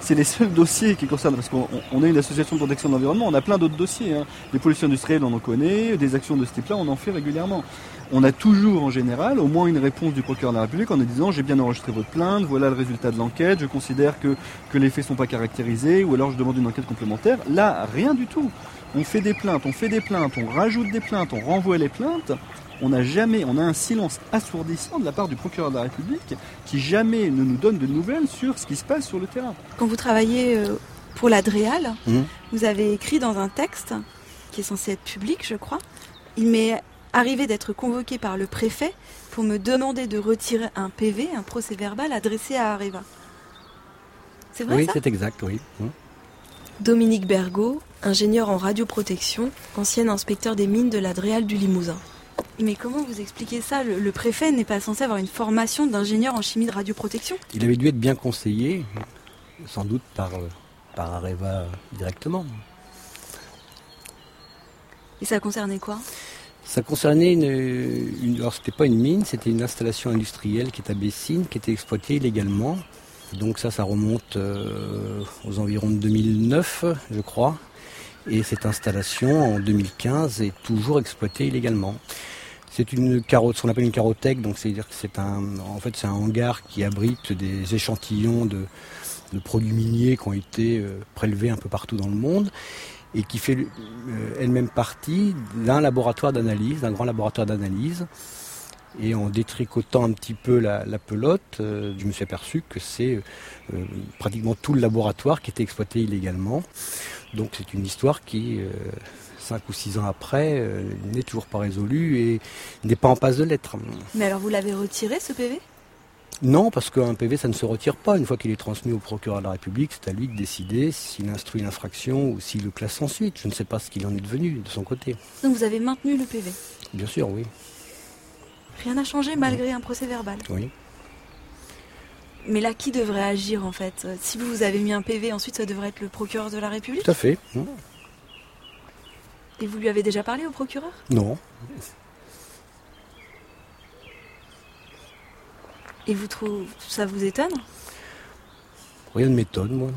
Speaker 10: C'est les seuls dossiers qui concernent, parce qu'on est une association de protection de l'environnement, on a plein d'autres dossiers. Hein. Des pollutions industrielles, on en connaît, des actions de ce type-là, on en fait régulièrement. On a toujours en général au moins une réponse du procureur de la République en disant j'ai bien enregistré votre plainte, voilà le résultat de l'enquête, je considère que les faits ne sont pas caractérisés, ou alors je demande une enquête complémentaire. Là, rien du tout. On fait des plaintes, on fait des plaintes, on rajoute des plaintes, on renvoie les plaintes on a jamais, on a un silence assourdissant de la part du procureur de la République qui jamais ne nous donne de nouvelles sur ce qui se passe sur le terrain.
Speaker 6: Quand vous travaillez euh, pour l'Adréal, mmh. vous avez écrit dans un texte qui est censé être public, je crois, il m'est arrivé d'être convoqué par le préfet pour me demander de retirer un PV, un procès verbal adressé à Areva. C'est vrai
Speaker 1: Oui, c'est exact, oui. Mmh.
Speaker 2: Dominique Bergot, ingénieur en radioprotection, ancien inspecteur des mines de l'Adréal du Limousin.
Speaker 6: Mais comment vous expliquez ça le, préfet n'est pas censé avoir une formation d'ingénieur en chimie de radioprotection?
Speaker 1: Il avait dû être bien conseillé, sans doute par, par Areva directement.
Speaker 6: Et ça concernait quoi?
Speaker 1: Ça concernait une, une alors c'était pas une mine, c'était une installation industrielle qui est à Bessines, qui était exploitée illégalement. Donc ça, ça remonte euh, aux environs de 2009, je crois. Et cette installation, en 2015, est toujours exploitée illégalement. C'est une carotte, ce qu'on appelle une carothèque, donc c'est-à-dire que c'est un, en fait, c'est un hangar qui abrite des échantillons de, produits miniers qui ont été euh, prélevés un peu partout dans le monde et qui fait euh, elle-même partie d'un laboratoire d'analyse, d'un grand laboratoire d'analyse. Et en détricotant un petit peu la, pelote, euh, je me suis aperçu que c'est pratiquement tout le laboratoire qui était exploité illégalement. Donc c'est une histoire qui, cinq ou six ans après, euh, n'est toujours pas résolu et n'est pas en passe de l'être.
Speaker 6: Mais alors vous l'avez retiré ce PV
Speaker 1: Non, parce qu'un PV, ça ne se retire pas. Une fois qu'il est transmis au procureur de la République, c'est à lui de décider s'il instruit l'infraction ou s'il le classe ensuite. Je ne sais pas ce qu'il en est devenu de son côté.
Speaker 6: Donc vous avez maintenu le PV
Speaker 1: Bien sûr, oui.
Speaker 6: Rien n'a changé malgré un procès verbal?
Speaker 1: Oui.
Speaker 6: Mais là, qui devrait agir en fait? Si vous, vous avez mis un PV, ensuite ça devrait être le procureur de la République?
Speaker 1: Tout à fait.
Speaker 6: Et vous lui avez déjà parlé au procureur?
Speaker 1: Non.
Speaker 6: Et vous trouvez ça vous étonne?
Speaker 1: Rien ne m'étonne, moi.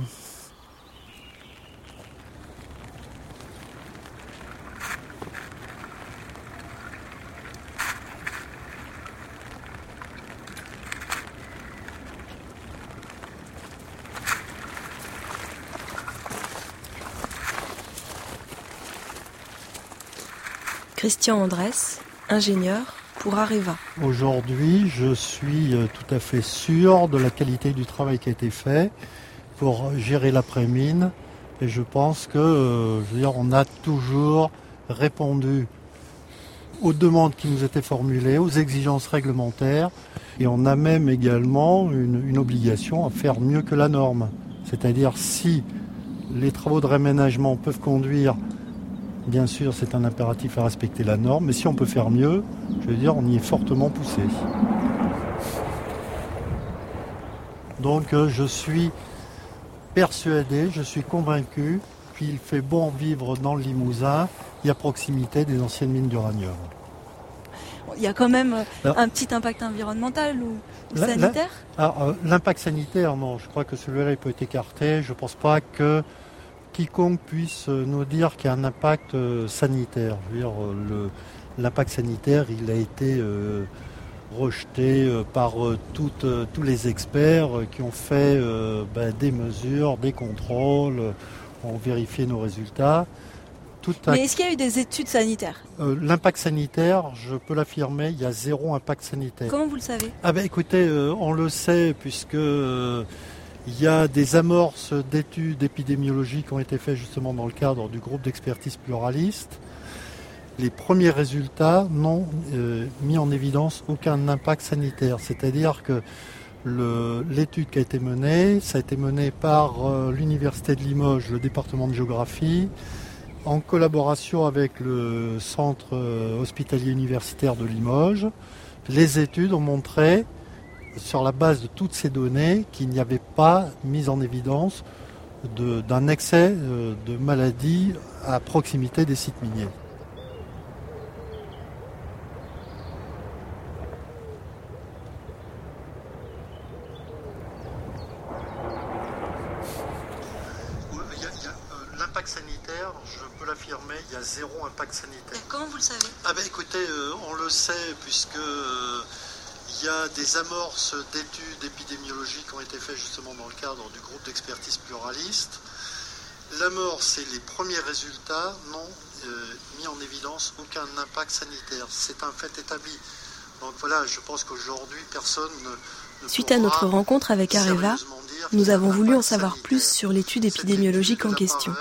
Speaker 2: Christian Andrès, ingénieur pour Areva.
Speaker 11: Aujourd'hui, je suis euh, tout à fait sûr de la qualité du travail qui a été fait pour gérer l'après-mine. Et je pense que, euh, on a toujours répondu aux demandes qui nous étaient formulées, aux exigences réglementaires. Et on a même également une, une obligation à faire mieux que la norme. C'est-à-dire si les travaux de réménagement peuvent conduire Bien sûr, c'est un impératif à respecter la norme, mais si on peut faire mieux, je veux dire, on y est fortement poussé. Donc euh, je suis persuadé, je suis convaincu qu'il fait bon vivre dans le Limousin et à proximité des anciennes mines d'uranium.
Speaker 6: Il y a quand même euh, un petit impact environnemental ou, sanitaire?
Speaker 11: euh, L'impact sanitaire, non, je crois que celui-là peut être écarté. Je ne pense pas que quiconque puisse nous dire qu'il y a un impact euh, sanitaire. l'impact sanitaire, il a été euh, rejeté euh, par tous les experts qui ont fait ben, des mesures, des contrôles, ont vérifié nos résultats.
Speaker 6: Mais est-ce qu'il y a eu des études sanitaires?
Speaker 11: L'impact sanitaire, je peux l'affirmer, il y a zéro impact sanitaire.
Speaker 6: Comment vous le savez?
Speaker 11: Ah ben écoutez, on le sait puisque il y a des amorces d'études épidémiologiques qui ont été faites justement dans le cadre du groupe d'expertise pluraliste. Les premiers résultats n'ont euh, mis en évidence aucun impact sanitaire. C'est-à-dire que l'étude qui a été menée, ça a été menée par euh, l'Université de Limoges, le département de géographie, en collaboration avec le centre euh, hospitalier universitaire de Limoges. Les études ont montré sur la base de toutes ces données qu'il n'y avait pas mise en évidence d'un excès euh, de maladies à proximité des sites miniers. L'impact sanitaire, je peux l'affirmer, il y a zéro impact sanitaire.
Speaker 6: comment vous le savez?
Speaker 11: Ah ben écoutez, euh, on le sait puisque euh, il y a des amorces d'études épidémiologiques qui ont été faites justement dans le cadre du groupe d'expertise pluraliste. L'amorce et les premiers résultats n'ont euh, mis en évidence aucun impact sanitaire. C'est un fait établi. Donc voilà, je pense qu'aujourd'hui, personne ne,
Speaker 2: Suite à notre rencontre avec Areva, nous avons voulu en savoir plus sur l'étude épidémiologique en question.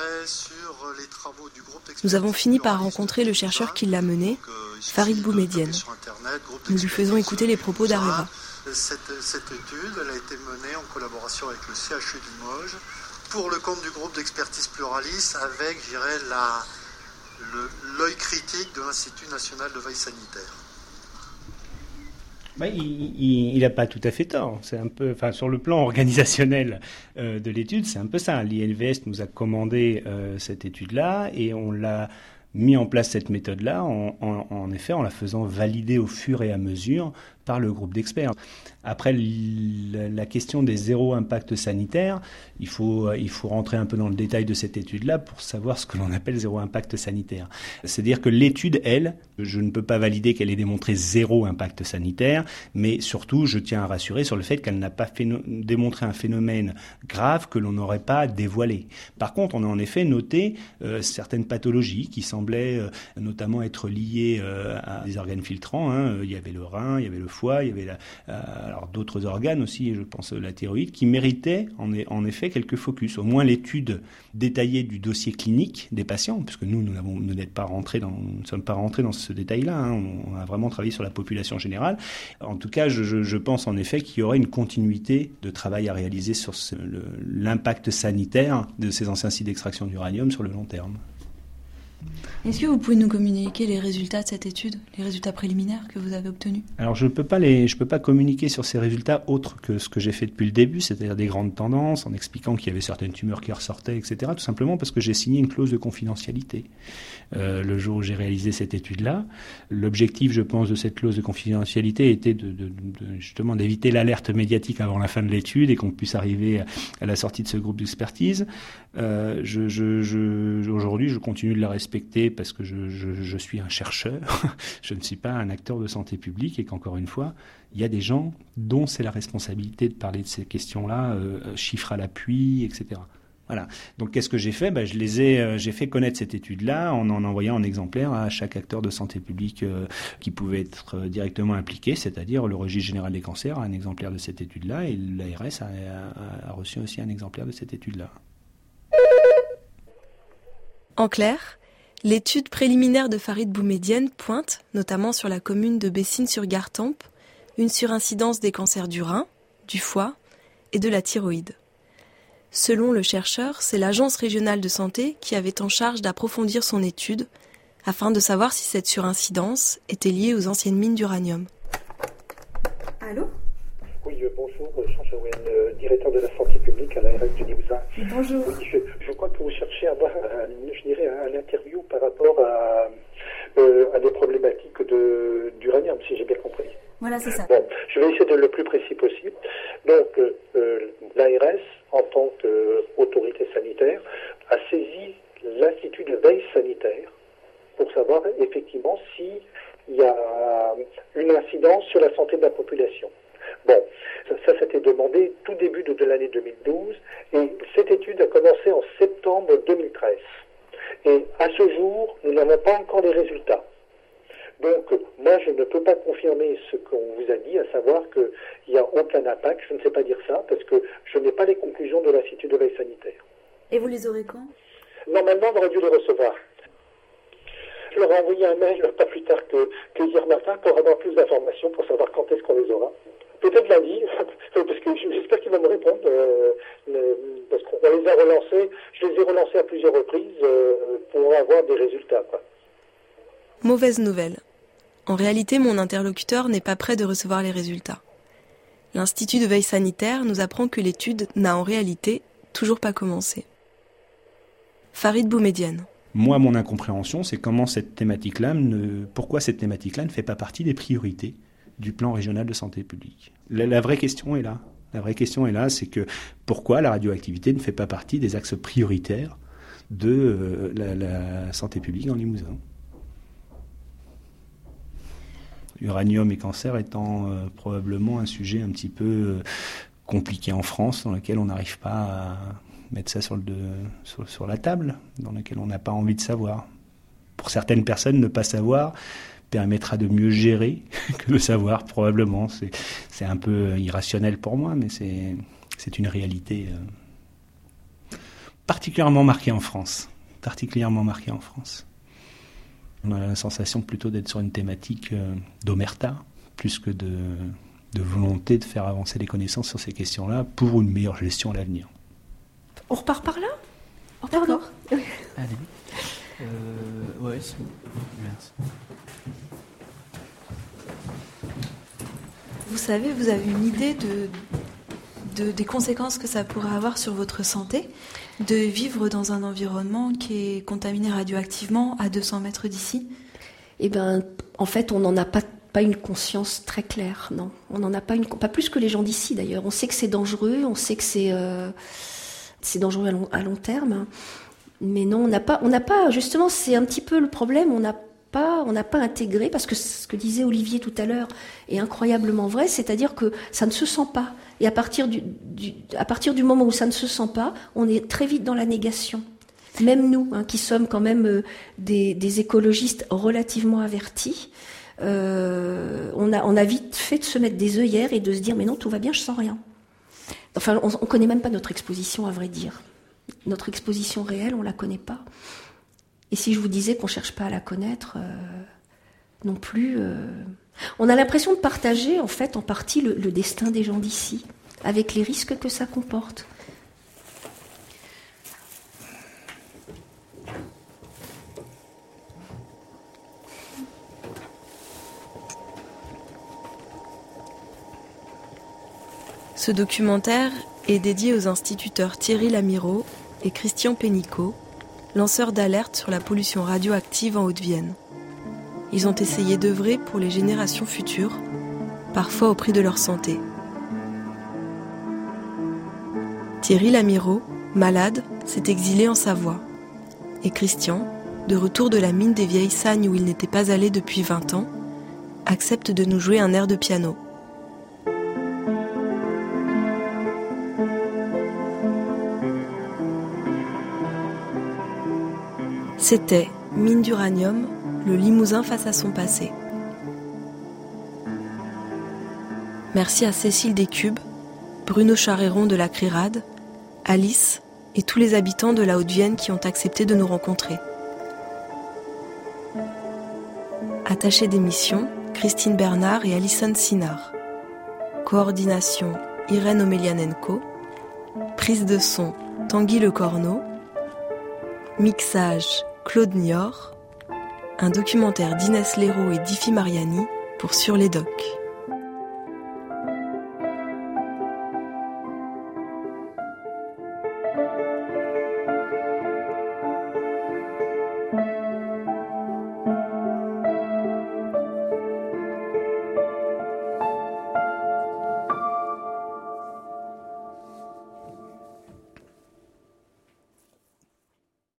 Speaker 2: Nous avons fini par rencontrer le chercheur qui l'a menée, Farid Boumedienne. Nous lui faisons écouter les propos d'Areva.
Speaker 11: Cette, étude a été menée en collaboration avec le CHU de Limoges pour le compte du groupe d'expertise pluraliste avec, l'œil critique de l'Institut national de veille sanitaire.
Speaker 12: Il n'a pas tout à fait tort. C'est un peu, enfin, sur le plan organisationnel euh, de l'étude, c'est un peu ça. L'INVS nous a commandé euh, cette étude-là et on l'a mis en place cette méthode-là, en, effet, en la faisant valider au fur et à mesure par le groupe d'experts. Après, la question des zéro impact sanitaire, il faut, il faut rentrer un peu dans le détail de cette étude-là pour savoir ce que l'on appelle zéro impact sanitaire. C'est-à-dire que l'étude, elle, je ne peux pas valider qu'elle ait démontré zéro impact sanitaire, mais surtout, je tiens à rassurer sur le fait qu'elle n'a pas démontré un phénomène grave que l'on n'aurait pas dévoilé. Par contre, on a en effet noté euh, certaines pathologies qui semblaient euh, notamment être liées euh, à des organes filtrants. Hein. Il y avait le rein, il y avait le foie, il y avait la, d'autres organes aussi, je pense la thyroïde, qui méritaient en, en effet quelques focus. Au moins l'étude détaillée du dossier clinique des patients, puisque nous, nous pas rentré dans, ne sommes pas rentrés dans ce détail-là. Hein. On a vraiment travaillé sur la population générale. En tout cas, je pense en effet qu'il y aurait une continuité de travail à réaliser sur l'impact sanitaire de ces anciens sites d'extraction d'uranium sur le long terme.
Speaker 2: Est-ce que vous pouvez nous communiquer les résultats de cette étude, les résultats préliminaires que vous avez obtenus?
Speaker 12: Alors je ne peux, pas peux pas communiquer sur ces résultats autres que ce que j'ai fait depuis le début, c'est-à-dire des grandes tendances, en expliquant qu'il y avait certaines tumeurs qui ressortaient, etc. Tout simplement parce que j'ai signé une clause de confidentialité euh, le jour où j'ai réalisé cette étude-là. L'objectif, je pense, de cette clause de confidentialité était justement d'éviter l'alerte médiatique avant la fin de l'étude et qu'on puisse arriver à, la sortie de ce groupe d'expertise. Euh, Aujourd'hui, je continue de la respecter parce que je, suis un chercheur, je ne suis pas un acteur de santé publique et qu'encore une fois, il y a des gens dont c'est la responsabilité de parler de ces questions-là, euh, chiffres à l'appui, etc. Voilà. Donc qu'est-ce que j'ai fait? Ben, je les ai, euh, j'ai fait connaître cette étude-là en en envoyant un exemplaire à chaque acteur de santé publique euh, qui pouvait être euh, directement impliqué, c'est-à-dire le registre général des cancers a un exemplaire de cette étude-là et l'ARS a reçu aussi un exemplaire de cette étude-là.
Speaker 2: En clair, l'étude préliminaire de Farid Boumedienne pointe, notamment sur la commune de Bessines-sur-Gartempe, une surincidence des cancers du rein, du foie et de la thyroïde. Selon le chercheur, c'est l'Agence régionale de santé qui avait en charge d'approfondir son étude afin de savoir si cette surincidence était liée aux anciennes mines d'uranium.
Speaker 13: Allô?
Speaker 14: Oui, euh, bonjour, Jean Joël, euh, directeur de la santé publique à l'ARS du Limousin.
Speaker 13: Bonjour.
Speaker 14: Oui, je, crois que vous cherchez à avoir, je dirais, un interview par rapport à, euh, à des problématiques d'uranium, si j'ai bien compris.
Speaker 13: Voilà, c'est ça.
Speaker 14: Bon, je vais essayer de le plus précis possible. Donc, l'ARS en tant qu'autorité sanitaire, a saisi l'Institut de veille sanitaire pour savoir effectivement s'il y a une incidence sur la santé de la population. Bon, ça, s'était demandé tout début de, de l'année 2012 et cette étude a commencé en septembre 2013. Et à ce jour, nous n'avons pas encore les résultats. Donc, moi, je ne peux pas confirmer ce qu'on vous a dit, à savoir qu'il n'y a aucun impact. Je ne sais pas dire ça parce que je n'ai pas les conclusions de l'Institut de veille sanitaire.
Speaker 13: Et vous les aurez quand?
Speaker 14: Normalement, on aurait dû les recevoir. Je leur ai envoyé un mail pas plus tard que, hier matin pour avoir plus d'informations pour savoir quand est-ce qu'on les aura. Peut-être lundi, parce que j'espère qu'ils vont me répondre, euh, parce qu'on les a relancés, je les ai relancés à plusieurs reprises euh, pour avoir des résultats.
Speaker 2: Mauvaise nouvelle. En réalité, mon interlocuteur n'est pas prêt de recevoir les résultats. L'Institut de veille sanitaire nous apprend que l'étude n'a en réalité toujours pas commencé. Farid Boumedienne.
Speaker 12: Moi, mon incompréhension, c'est comment cette thématique-là, ne, pourquoi cette thématique-là ne fait pas partie des priorités du plan régional de santé publique. La, vraie question est là. La vraie question est là, c'est que pourquoi la radioactivité ne fait pas partie des axes prioritaires de euh, la, santé publique en Limousin uranium et cancer étant euh, probablement un sujet un petit peu euh, compliqué en France, dans lequel on n'arrive pas à mettre ça sur, sur, la table, dans lequel on n'a pas envie de savoir. Pour certaines personnes, ne pas savoir permettra de mieux gérer que de savoir, probablement. C'est un peu irrationnel pour moi, mais c'est une réalité euh, particulièrement marquée en France. Particulièrement marquée en France. On a la sensation plutôt d'être sur une thématique euh, d'omerta, plus que de, volonté de faire avancer les connaissances sur ces questions-là pour une meilleure gestion à l'avenir.
Speaker 13: On repart par là?
Speaker 4: D'accord. Allez. Euh, ouais, c'est Merci.
Speaker 2: Vous savez, vous avez une idée de, des conséquences que ça pourrait avoir sur votre santé de vivre dans un environnement qui est contaminé radioactivement à 200 mètres d'ici?
Speaker 3: Eh bien, en fait, on n'en a pas, pas une conscience très claire, non. On n'en a pas une, pas plus que les gens d'ici d'ailleurs. On sait que c'est dangereux, on sait que c'est euh, c'est dangereux à long, à long, terme, mais non, on n'a pas, on n'a pas, justement, c'est un petit peu le problème. On n'a pas, on n'a pas intégré, parce que ce que disait Olivier tout à l'heure est incroyablement vrai, c'est-à-dire que ça ne se sent pas. Et à partir du, à partir du moment où ça ne se sent pas, on est très vite dans la négation. Même nous, hein, qui sommes quand même euh, des, des, écologistes relativement avertis, euh, on, a, on a vite fait de se mettre des œillères et de se dire mais non, tout va bien, je sens rien. Enfin, on ne connaît même pas notre exposition, à vrai dire. Notre exposition réelle, on la connaît pas. Et si je vous disais qu'on cherche pas à la connaître, euh, non plus, euh, on a l'impression de partager en fait en partie le destin des gens d'ici, avec les risques que ça comporte.
Speaker 2: Ce documentaire est dédié aux instituteurs Thierry Lamiraud et Christian Pénicaud, lanceurs d'alerte sur la pollution radioactive en Haute-Vienne. Ils ont essayé d'œuvrer pour les générations futures, parfois au prix de leur santé. Thierry Lamiraud, malade, s'est exilé en Savoie. Et Christian, de retour de la mine des Vieilles Sagnes où il n'était pas allé depuis 20 ans, accepte de nous jouer un air de piano. C'était Mine d'uranium, le Limousin face à son passé. Merci à Cécile Descubes, Bruno Charéron de la CRIRAD, Alice et tous les habitants de la Haute-Vienne qui ont accepté de nous rencontrer. Attaché d'émission, Christine Bernard et Alison Sinard. Coordination, Irène Omelianenko. Prise de son, Tanguy Le Corneau. Mixage, Claude Niort, un documentaire d'Inès Leroux et d'Ifi Mariani pour Sur les Docs.